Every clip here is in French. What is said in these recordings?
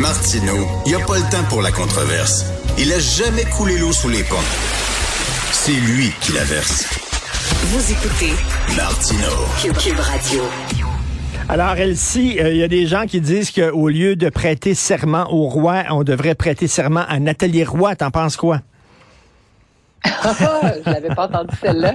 Martineau, il n'y a pas le temps pour la controverse. Il a jamais coulé l'eau sous les ponts. C'est lui qui la verse. Vous écoutez Martineau. Cube Radio. Alors, Elsie, euh, il y a des gens qui disent qu'au lieu de prêter serment au roi, on devrait prêter serment à Nathalie Roy. T'en penses quoi? je l'avais pas entendu celle-là.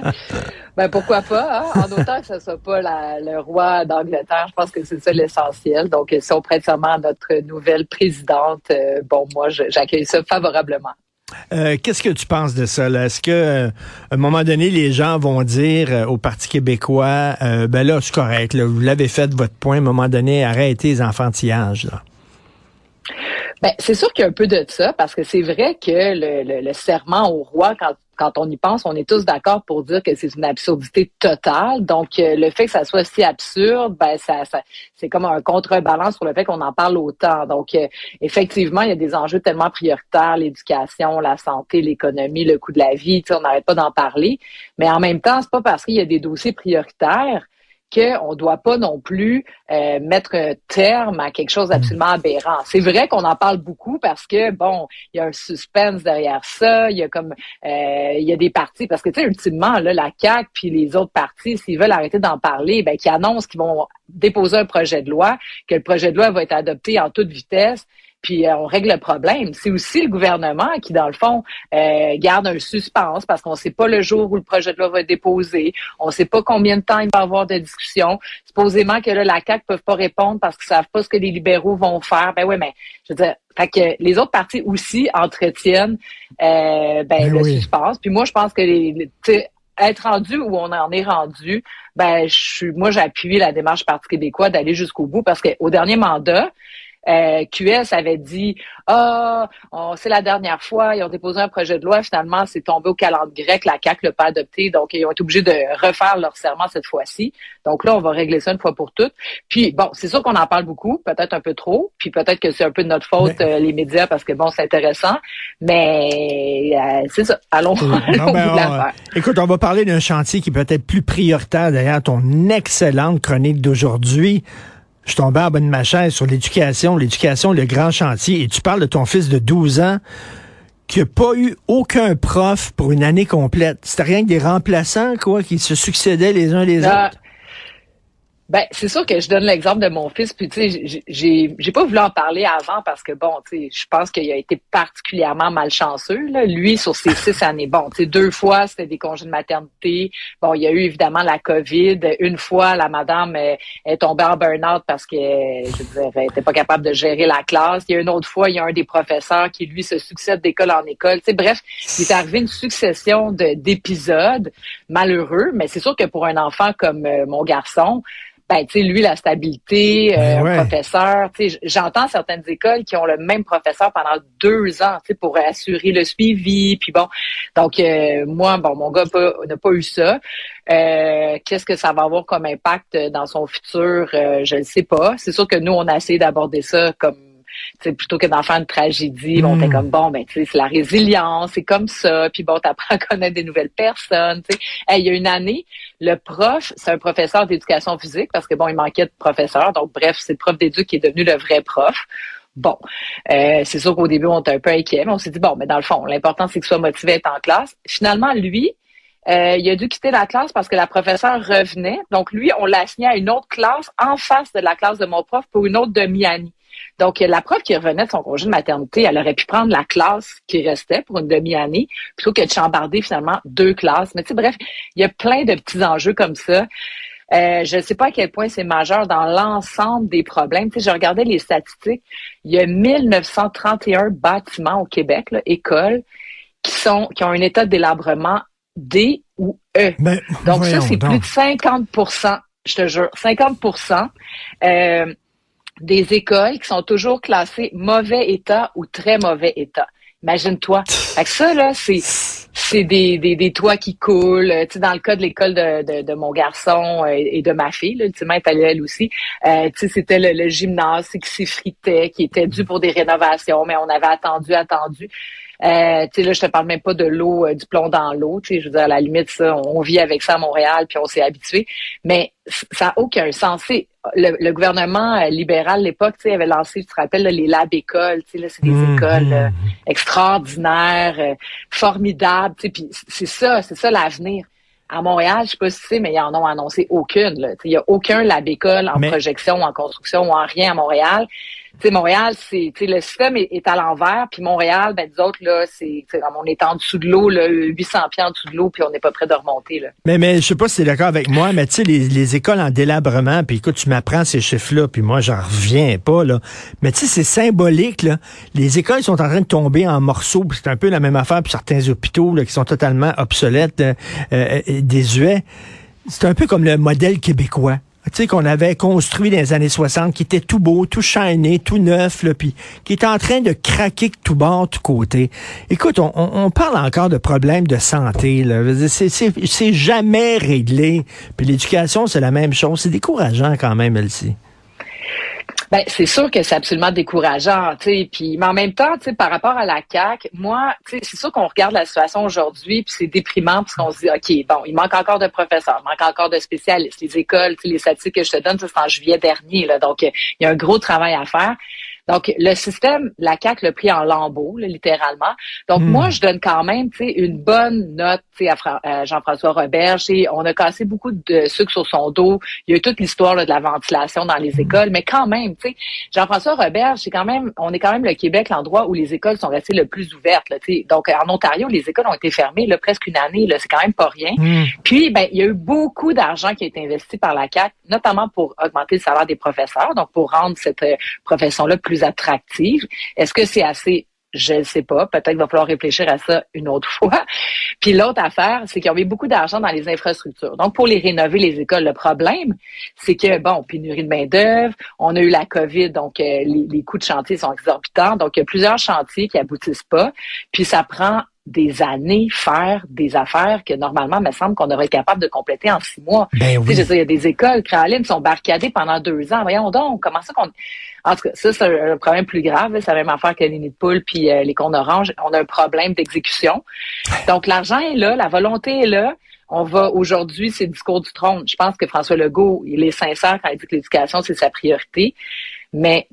Ben pourquoi pas, hein? en autant que ce soit pas le roi d'Angleterre, je pense que c'est ça l'essentiel. Donc, si on prête serment à notre nouvelle présidente, euh, bon, moi, j'accueille ça favorablement. Euh, Qu'est-ce que tu penses de ça? Est-ce que euh, à un moment donné, les gens vont dire au Parti québécois, ben là, c'est correct, là, vous l'avez fait votre point, à un moment donné, arrêtez les enfantillages. Là. Ben, c'est sûr qu'il y a un peu de ça, parce que c'est vrai que le, le, le, serment au roi, quand, quand on y pense, on est tous d'accord pour dire que c'est une absurdité totale. Donc, euh, le fait que ça soit si absurde, ben, ça, ça c'est comme un contrebalance sur le fait qu'on en parle autant. Donc, euh, effectivement, il y a des enjeux tellement prioritaires, l'éducation, la santé, l'économie, le coût de la vie, on n'arrête pas d'en parler. Mais en même temps, c'est pas parce qu'il y a des dossiers prioritaires qu'on ne doit pas non plus euh, mettre un terme à quelque chose d'absolument aberrant. C'est vrai qu'on en parle beaucoup parce que, bon, il y a un suspense derrière ça, il y a comme, euh, il y a des partis, parce que, tu sais, ultimement, là, la CAQ puis les autres partis, s'ils veulent arrêter d'en parler, ben, qui annoncent qu'ils vont déposer un projet de loi, que le projet de loi va être adopté en toute vitesse, puis euh, on règle le problème. C'est aussi le gouvernement qui, dans le fond, euh, garde un suspense parce qu'on ne sait pas le jour où le projet de loi va être déposé. On ne sait pas combien de temps il va y avoir de discussion. Supposément que là, la CAQ ne peuvent pas répondre parce qu'ils savent pas ce que les libéraux vont faire. Ben oui, mais je veux dire, fait que les autres partis aussi entretiennent euh, ben, ben, le oui. suspense. Puis moi, je pense que les, être rendu où on en est rendu, ben je suis, moi j'appuie la démarche Parti québécois d'aller jusqu'au bout parce qu'au dernier mandat, euh, QS avait dit ah oh, c'est la dernière fois ils ont déposé un projet de loi finalement c'est tombé au calendrier grec la CAC l'a pas adopté donc ils ont été obligés de refaire leur serment cette fois-ci. Donc là on va régler ça une fois pour toutes puis bon c'est sûr qu'on en parle beaucoup peut-être un peu trop puis peut-être que c'est un peu de notre faute mais... euh, les médias parce que bon c'est intéressant mais euh, c'est ça. Allons, allons ben, on, écoute on va parler d'un chantier qui peut être plus prioritaire d'ailleurs ton excellente chronique d'aujourd'hui je suis tombé en bas de ma chaise sur l'éducation, l'éducation, le grand chantier, et tu parles de ton fils de 12 ans qui n'a pas eu aucun prof pour une année complète. C'était rien que des remplaçants, quoi, qui se succédaient les uns les ah. autres. Ben, c'est sûr que je donne l'exemple de mon fils, puis tu sais, j'ai, j'ai pas voulu en parler avant parce que bon, tu sais, je pense qu'il a été particulièrement malchanceux. Là. Lui, sur ses six années, bon, tu sais, deux fois c'était des congés de maternité. Bon, il y a eu évidemment la COVID. Une fois, la madame est, est tombée en burn-out parce que, je veux dire, elle était pas capable de gérer la classe. Il y a une autre fois, il y a un des professeurs qui lui se succède d'école en école. Tu sais, bref, il est arrivé une succession de, d'épisodes malheureux. Mais c'est sûr que pour un enfant comme euh, mon garçon ben, tu sais, lui, la stabilité, euh, ouais. professeur, tu sais, j'entends certaines écoles qui ont le même professeur pendant deux ans, tu sais, pour assurer le suivi, puis bon, donc euh, moi, bon, mon gars n'a pas eu ça. Euh, Qu'est-ce que ça va avoir comme impact dans son futur, euh, je ne sais pas. C'est sûr que nous, on a essayé d'aborder ça comme plutôt que d'en faire une tragédie, bon, t'es comme bon, ben tu sais, c'est la résilience, c'est comme ça, puis bon, t'apprends à connaître des nouvelles personnes. Tu sais, hey, il y a une année, le prof, c'est un professeur d'éducation physique parce que bon, il manquait de professeur, donc bref, c'est le prof d'éduc qui est devenu le vrai prof. Bon, euh, c'est sûr qu'au début, on était un peu inquiet, mais on s'est dit bon, mais dans le fond, l'important c'est qu'il soit motivé à être en classe. Finalement, lui, euh, il a dû quitter la classe parce que la professeure revenait. Donc lui, on l'a assigné à une autre classe en face de la classe de mon prof pour une autre demi-année. Donc, la prof qui revenait de son congé de maternité, elle aurait pu prendre la classe qui restait pour une demi-année, plutôt que de chambarder finalement deux classes. Mais tu sais, bref, il y a plein de petits enjeux comme ça. Euh, je ne sais pas à quel point c'est majeur dans l'ensemble des problèmes. Tu sais, je regardais les statistiques. Il y a 1931 bâtiments au Québec, là, écoles, qui sont qui ont un état de délabrement D ou E. Ben, donc ça, c'est plus de 50% je te jure, 50 euh, des écoles qui sont toujours classées mauvais état ou très mauvais état. Imagine-toi, ça, là, c'est c'est des, des, des, toits qui coulent. Tu sais, dans le cas de l'école de, de, de, mon garçon euh, et de ma fille, là, ultimement, elle elle aussi. Euh, tu sais, c'était le, le, gymnase qui s'effritait, qui était dû pour des rénovations, mais on avait attendu, attendu. Euh, tu sais, là, je te parle même pas de l'eau, euh, du plomb dans l'eau. Tu sais, je veux dire, à la limite, ça, on vit avec ça à Montréal, puis on s'est habitué. Mais ça n'a aucun sens. Le, le, gouvernement euh, libéral, à l'époque, tu sais, avait lancé, tu te rappelles, les lab écoles. Tu sais, là, c'est des mmh, écoles mmh. extraordinaires, formidables. Tu sais, puis c'est ça, c'est ça l'avenir. À Montréal, je sais pas si tu sais, mais ils en ont annoncé aucune. Il y a aucun lab école en projection, en construction ou en rien à Montréal sais, Montréal, c'est, le système est, à l'envers, puis Montréal, ben, nous autres, là, c'est, on est en dessous de l'eau, là, 800 pieds en dessous de l'eau, puis on n'est pas prêt de remonter, là. Mais, mais, je sais pas si tu es d'accord avec moi, mais tu sais, les, les, écoles en délabrement, puis écoute, tu m'apprends ces chiffres-là, puis moi, j'en reviens pas, là. Mais tu sais, c'est symbolique, là. Les écoles sont en train de tomber en morceaux, c'est un peu la même affaire pour certains hôpitaux, là, qui sont totalement obsolètes, euh, euh, désuets. C'est un peu comme le modèle québécois qu'on avait construit dans les années 60, qui était tout beau, tout shiny, tout neuf, là, puis qui est en train de craquer tout bord, tout côté. Écoute, on, on parle encore de problèmes de santé. C'est jamais réglé. Puis l'éducation, c'est la même chose. C'est décourageant quand même, Elsie. Ben, c'est sûr que c'est absolument décourageant, tu sais. Puis, mais en même temps, tu sais, par rapport à la CAC, moi, c'est sûr qu'on regarde la situation aujourd'hui, puis c'est déprimant parce qu'on se dit, ok, bon, il manque encore de professeurs, il manque encore de spécialistes, les écoles, tu sais, les statistiques que je te donne, c'est en juillet dernier, là, donc il y a un gros travail à faire. Donc, le système, la CAQ l'a pris en lambeaux, littéralement. Donc, hmm. moi, je donne quand même une bonne note à, Jean-François Robert. on a cassé beaucoup de sucre sur son dos. Il y a eu toute l'histoire de la ventilation dans les hmm. écoles. Mais quand même, Jean-François Robert, c'est quand même, on est quand même le Québec, l'endroit où les écoles sont restées le plus ouvertes. Là, Donc, en Ontario, les écoles ont été fermées là, presque une année. C'est quand même pas rien. Hmm. Puis, ben, il y a eu beaucoup d'argent qui a été investi par la CAQ, notamment pour augmenter le salaire des professeurs, donc pour rendre cette euh, profession-là plus attractive. Est-ce que c'est assez? Je ne sais pas. Peut-être va falloir réfléchir à ça une autre fois. Puis l'autre affaire, c'est qu'ils ont mis beaucoup d'argent dans les infrastructures. Donc, pour les rénover, les écoles, le problème, c'est que, bon, pénurie de main-d'œuvre, on a eu la COVID, donc euh, les, les coûts de chantier sont exorbitants. Donc, il y a plusieurs chantiers qui aboutissent pas. Puis ça prend des années faire des affaires que normalement, il me semble qu'on devrait être capable de compléter en six mois. Ben oui. Tu sais, il y a des écoles, Créaline, sont barricadées pendant deux ans. Voyons donc, comment ça qu'on... En tout cas, ça, c'est un, problème plus grave. C'est la même affaire que les nids de poule puis euh, les cônes oranges. On a un problème d'exécution. Donc, l'argent est là, la volonté est là. On va aujourd'hui, c'est le discours du trône. Je pense que François Legault, il est sincère quand il dit que l'éducation, c'est sa priorité. Mais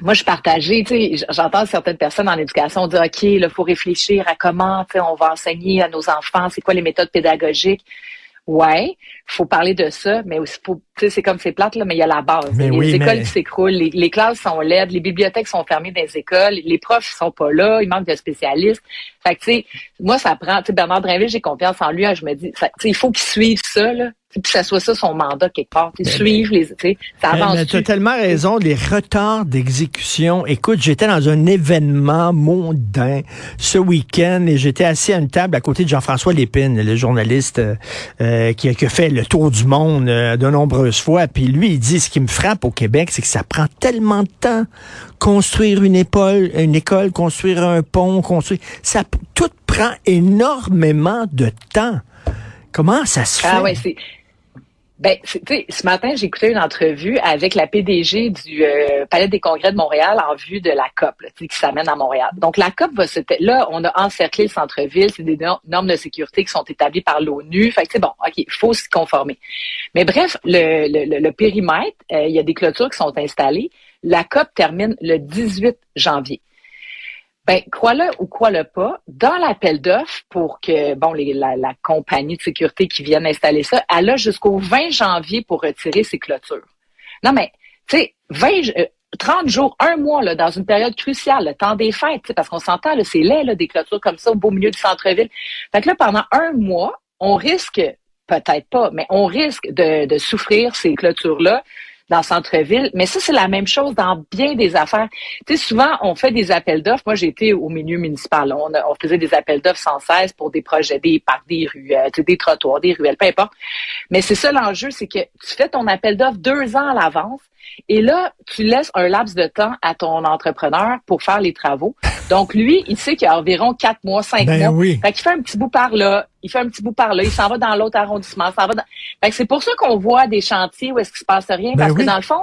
moi, je partageais, tu sais, j'entends certaines personnes en éducation dire, OK, il faut réfléchir à comment, on va enseigner à nos enfants, c'est quoi les méthodes pédagogiques. Ouais, faut parler de ça, mais aussi, tu sais, c'est comme c'est plate, là, mais il y a la base. les écoles s'écroulent, les, classes sont laides, les bibliothèques sont fermées dans les écoles, les profs sont pas là, il manque de spécialistes. Fait que, tu sais, moi, ça prend, tu sais, Bernard Drinville, j'ai confiance en lui, hein, je me dis, tu sais, il faut qu'il suive ça, là, puis que ça soit ça son mandat quelque part. Ben, suivre les, ça avance. Tu as tellement raison, les retards d'exécution. Écoute, j'étais dans un événement mondain ce week-end et j'étais assis à une table à côté de Jean-François Lépine, le journaliste euh, qui, a fait le tour du monde euh, de nombreuses fois. Puis lui, il dit, ce qui me frappe au Québec, c'est que ça prend tellement de temps construire une école, une école, construire un pont, construire, ça tout prend énormément de temps. Comment ça se ah fait? Ah ouais, ben, ce matin, écouté une entrevue avec la PDG du euh, Palais des Congrès de Montréal en vue de la COP, qui s'amène à Montréal. Donc, la COP va se... Là, on a encerclé le centre-ville. C'est des normes de sécurité qui sont établies par l'ONU. Fait que c'est bon, OK, faut s'y conformer. Mais bref, le, le, le périmètre, euh, il y a des clôtures qui sont installées. La COP termine le 18 janvier. Ben, crois-le ou crois-le pas, dans l'appel d'offres pour que, bon, les, la, compagnie de sécurité qui vienne installer ça, elle a jusqu'au 20 janvier pour retirer ses clôtures. Non, mais, tu sais, 20, 30 jours, un mois, là, dans une période cruciale, le temps des fêtes, parce qu'on s'entend, c'est laid, là, des clôtures comme ça au beau milieu du centre-ville. Fait que là, pendant un mois, on risque, peut-être pas, mais on risque de, de souffrir ces clôtures-là dans le centre-ville. Mais ça, c'est la même chose dans bien des affaires. Tu sais, souvent, on fait des appels d'offres. Moi, j'étais au milieu municipal. On, faisait des appels d'offres sans cesse pour des projets, des parcs, des rues, des trottoirs, des ruelles, peu importe. Mais c'est ça l'enjeu, c'est que tu fais ton appel d'offres deux ans à l'avance. Et là, tu laisses un laps de temps à ton entrepreneur pour faire les travaux. Donc, lui, il sait qu'il y a environ quatre mois, cinq Ben mois. oui. Fait qu'il fait un petit bout par là, il fait un petit bout par là, il s'en va dans l'autre arrondissement, s'en va dans... Fait que c'est pour ça qu'on voit des chantiers où est-ce qu'il se passe rien, Ben parce oui. que dans le fond,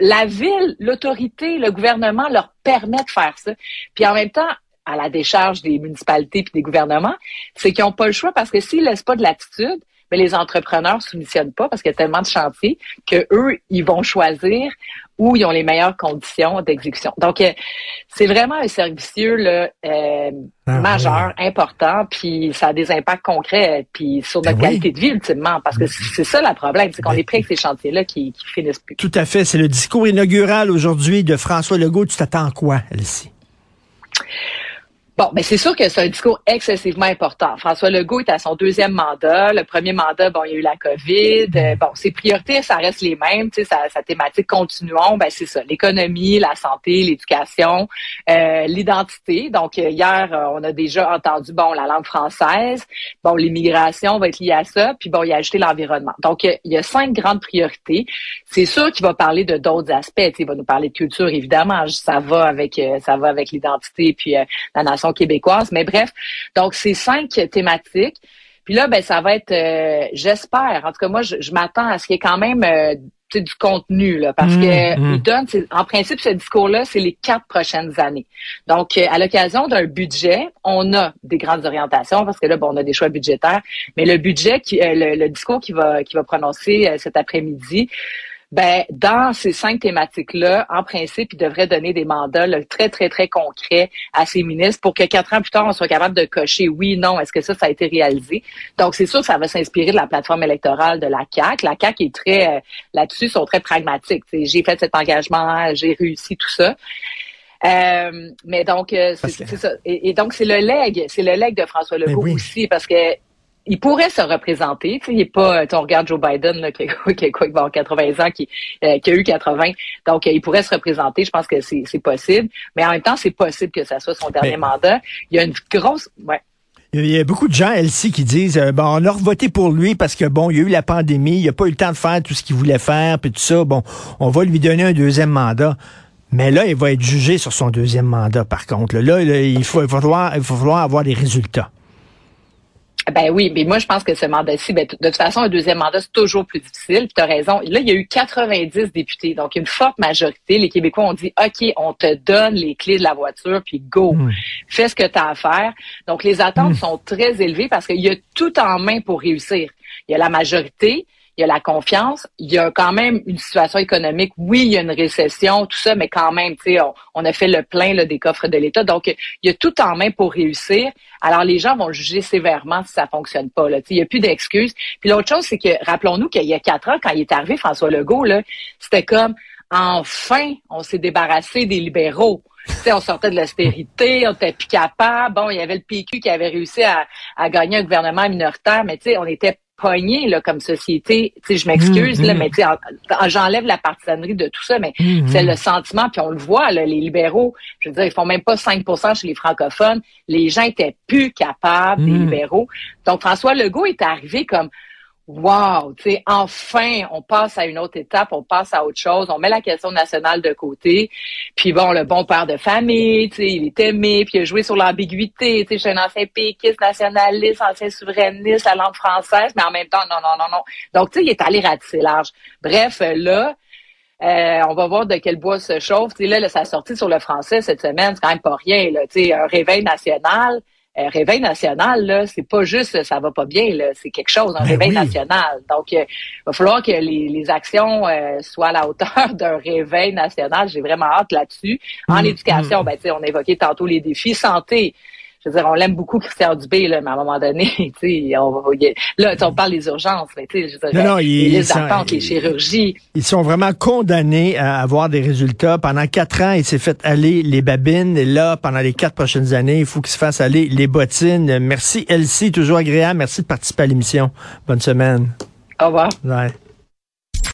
la ville, l'autorité, le gouvernement leur permet de faire ça. Puis en même temps, à la décharge des municipalités puis des gouvernements, c'est qu'ils n'ont pas le choix parce que s'ils laissent pas de latitude, mais les entrepreneurs soumissionnent pas parce qu'il y a tellement de chantiers que eux, ils vont choisir où ils ont les meilleures conditions d'exécution. Donc, euh, c'est vraiment un servicieux là, euh, Ah, majeur, important, puis ça a des impacts concrets, euh, puis sur notre Ben oui. qualité de vie ultimement, parce que c'est c'est ça le problème, c'est qu'on Ben- est pris avec ces chantiers-là qui, qui finissent plus. Tout à fait. C'est le discours inaugural aujourd'hui de François Legault. Tu t'attends quoi, Elsie? Bon, ben c'est sûr que c'est un discours excessivement important. François Legault est à son deuxième mandat. Le premier mandat, bon, il y a eu la COVID. Euh, bon, ses priorités, ça reste les mêmes. Tu sais, sa, sa thématique continuons, ben c'est ça, l'économie, la santé, l'éducation, euh, l'identité. Donc euh, hier, on a déjà entendu bon la langue française. Bon, l'immigration va être liée à ça. Puis bon, il a ajouté l'environnement. Donc il y a cinq grandes priorités. C'est sûr qu'il va parler de d'autres aspects. Il va nous parler de culture, évidemment. Ça va avec ça va avec l'identité puis la nation québécoise. Mais bref, donc c'est cinq thématiques. Puis là, ben ça va être, euh, j'espère. En tout cas, moi, je, je m'attends à ce qu'il y ait quand même euh, du contenu là, parce Mmh, que mmh. il donne, c'est- en principe, ce discours-là, c'est les quatre prochaines années. Donc, euh, à l'occasion d'un budget, on a des grandes orientations parce que là, bon, on a des choix budgétaires, mais le budget, qui, le, le discours qui va qui va prononcer cet après-midi. Ben, dans ces cinq thématiques-là, en principe, il devrait donner des mandats là, très, très, très concrets à ses ministres pour que quatre ans plus tard, on soit capable de cocher oui, non, est-ce que ça, ça a été réalisé. Donc, c'est sûr que ça va s'inspirer de la plateforme électorale de la CAC. La CAC est très, euh, là-dessus, sont très pragmatiques. J'ai fait cet engagement, j'ai réussi tout ça. Euh, mais donc, euh, c'est ça. Et, et donc, c'est le leg, c'est le leg de François Legault oui. aussi, parce que il pourrait se représenter. Tu sais, il est pas, tu sais, on regarde Joe Biden, là, qui, a- qui, a quoi, qui va avoir 80 ans, qui, euh, qui a eu 80. Donc, euh, il pourrait se représenter. Je pense que c'est c'est possible. Mais en même temps, c'est possible que ça soit son dernier Mais- mandat. Il y a une grosse, ouais. Il y a beaucoup de gens, Elsie, qui disent euh, bon, on a voté pour lui parce que bon, il y a eu la pandémie, il a pas eu le temps de faire tout ce qu'il voulait faire, puis tout ça. Bon, on va lui donner un deuxième mandat. Mais là, il va être jugé sur son deuxième mandat, par contre. Là, là, il, faut, il, va falloir, il va falloir avoir des résultats. Ben oui, mais moi je pense que ce mandat-ci, ben, de toute façon, un deuxième mandat, c'est toujours plus difficile. Tu as raison. Là, il y a eu 90 députés, donc une forte majorité. Les Québécois ont dit OK, on te donne les clés de la voiture, puis go, Hmm. fais ce que tu as à faire. Donc les attentes sont très élevées parce qu'il y a tout en main pour réussir. Il y a la majorité, il y a la confiance, il y a quand même une situation économique. Oui, il y a une récession, tout ça, mais quand même, tu sais, on, a fait le plein là, des coffres de l'État. Donc, il y a tout en main pour réussir. Alors, les gens vont juger sévèrement si ça fonctionne pas. Là. Il n'y a plus d'excuses. Puis l'autre chose, c'est que rappelons-nous qu'il y a quatre ans, quand il est arrivé, François Legault, là, c'était comme enfin, on s'est débarrassé des libéraux. Tu sais, on sortait de l'austérité, on était plus capable. Bon, il y avait le PQ qui avait réussi à, à gagner un gouvernement minoritaire, mais on était pognés là comme société. Tu sais, je m'excuse Mmh, là, mmh. mais j'enlève la partisanerie de tout ça, mais Mmh, c'est le sentiment, puis on le voit, là, les libéraux, je veux dire, ils font même pas 5% chez les francophones. Les gens étaient plus capables, des Mm. libéraux. Donc, François Legault est arrivé comme Wow, tu sais, enfin, on passe à une autre étape, on passe à autre chose, on met la question nationale de côté. Puis bon, le bon père de famille, tu sais, il est aimé, puis il a joué sur l'ambiguïté, tu sais, je suis un ancien péquiste, nationaliste, ancien souverainiste, la langue française, mais en même temps, non, non, non, non. Donc, tu sais, il est allé ratisser large. Bref, là, euh, on va voir de quel bois se chauffe. Tu sais, là, là, ça a sorti sur le français cette semaine, c'est quand même pas rien. Tu sais, un réveil national. Un réveil national, là, c'est pas juste ça va pas bien, là, c'est quelque chose, un Ben réveil oui. national. Donc, euh, il va falloir que les, les actions euh, soient à la hauteur d'un réveil national. J'ai vraiment hâte là-dessus. En Mm, éducation, ben, tu sais, on a évoqué tantôt les défis. Santé, je veux dire, on l'aime beaucoup, Christian Dubé, là, mais à un moment donné, tu sais, on, va- là, on parle des urgences, mais tu sais, je veux dire, Non, non, les ils- sont- les chirurgies. Ils sont vraiment condamnés à avoir des résultats. Pendant quatre ans, il s'est fait aller les babines. Et là, pendant les quatre prochaines années, il faut qu'il se fasse aller les bottines. Merci, Elsie. Toujours agréable. Merci de participer à l'émission. Bonne semaine. Au revoir. Ouais.